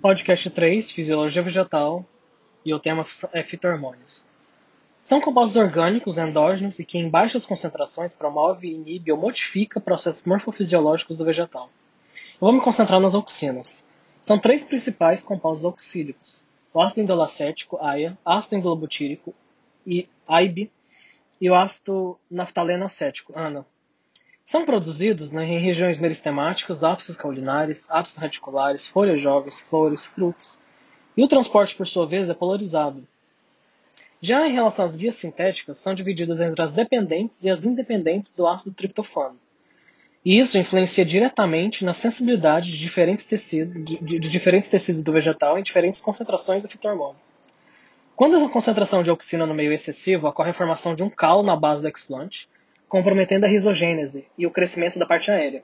Podcast 3, Fisiologia Vegetal, e o tema é fitohormônios. São compostos orgânicos endógenos e que em baixas concentrações promove, inibe ou modifica processos morfofisiológicos do vegetal. Eu vou me concentrar nas auxinas. São três principais compostos auxílicos: o ácido indolacético, AIA, ácido indolobutírico, AIB, e o ácido naftaleno acético, ANA. São produzidos né, em regiões meristemáticas, ápices caulinares, ápices radiculares, folhas jovens, flores, frutos. E o transporte, por sua vez, é polarizado. Já em relação às vias sintéticas, são divididas entre as dependentes e as independentes do ácido triptofano. E isso influencia diretamente na sensibilidade de diferentes tecidos, de, de, de diferentes tecidos do vegetal em diferentes concentrações do fitohormônio. Quando a concentração de auxina no meio é excessiva, ocorre a formação de um calo na base do explante, comprometendo a risogênese e o crescimento da parte aérea.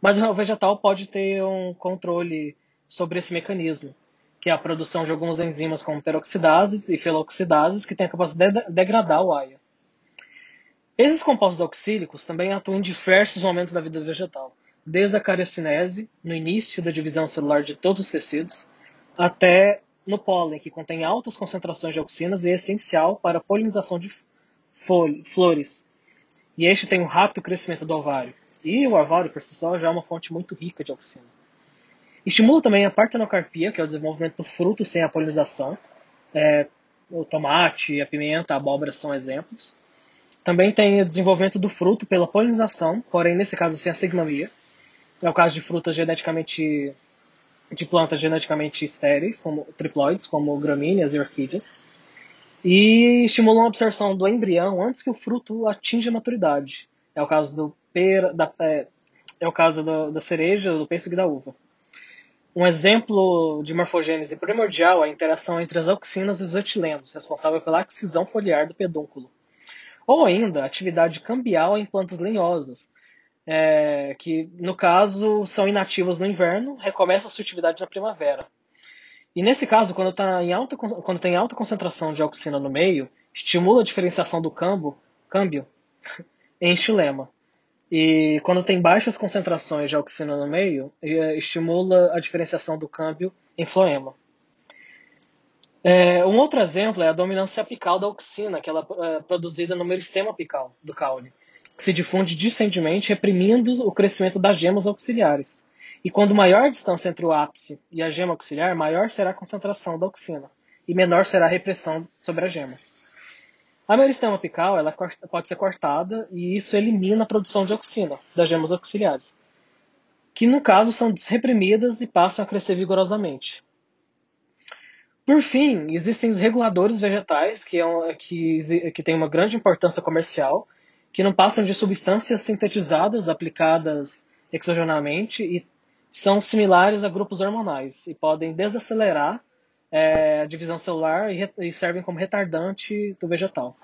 Mas o vegetal pode ter um controle sobre esse mecanismo, que é a produção de algumas enzimas como peroxidases e feloxidases que têm a capacidade de degradar o AIA. Esses compostos oxílicos também atuam em diversos momentos da vida vegetal, desde a cariocinese, no início da divisão celular de todos os tecidos, até no pólen, que contém altas concentrações de auxinas e é essencial para a polinização de flores, e este tem um rápido crescimento do ovário. E o ovário, por si só, já é uma fonte muito rica de auxina. Estimula também a partenocarpia, que é o desenvolvimento do fruto sem a polinização. É, o tomate, a pimenta, a abóbora são exemplos. Também tem o desenvolvimento do fruto pela polinização, porém, nesse caso, sem a sigmamia. É o caso de frutas geneticamente. de plantas geneticamente estéreis, como triploides, como gramíneas e orquídeas e estimulam a absorção do embrião antes que o fruto atinja a maturidade. É o caso do pera, da, é, é o caso do, da cereja, do pêssego e da uva. Um exemplo de morfogênese primordial é a interação entre as auxinas e os etilenos, responsável pela excisão foliar do pedúnculo. Ou ainda, atividade cambial em plantas lenhosas, é, que no caso são inativas no inverno, recomeça a sua atividade na primavera. E nesse caso, quando, tá em alta, quando tem alta concentração de auxina no meio, estimula a diferenciação do câmbio, câmbio em estilema. E quando tem baixas concentrações de auxina no meio, é, estimula a diferenciação do câmbio em floema. É, um outro exemplo é a dominância apical da auxina, que ela é produzida no meristema apical do caule, que se difunde discendemente, reprimindo o crescimento das gemas auxiliares. E quando maior a distância entre o ápice e a gema auxiliar, maior será a concentração da auxina e menor será a repressão sobre a gema. A meristema apical ela pode ser cortada e isso elimina a produção de auxina das gemas auxiliares, que no caso são reprimidas e passam a crescer vigorosamente. Por fim, existem os reguladores vegetais, que, é que, que têm uma grande importância comercial, que não passam de substâncias sintetizadas aplicadas exogenamente e são similares a grupos hormonais e podem desacelerar é, a divisão celular e, e servem como retardante do vegetal.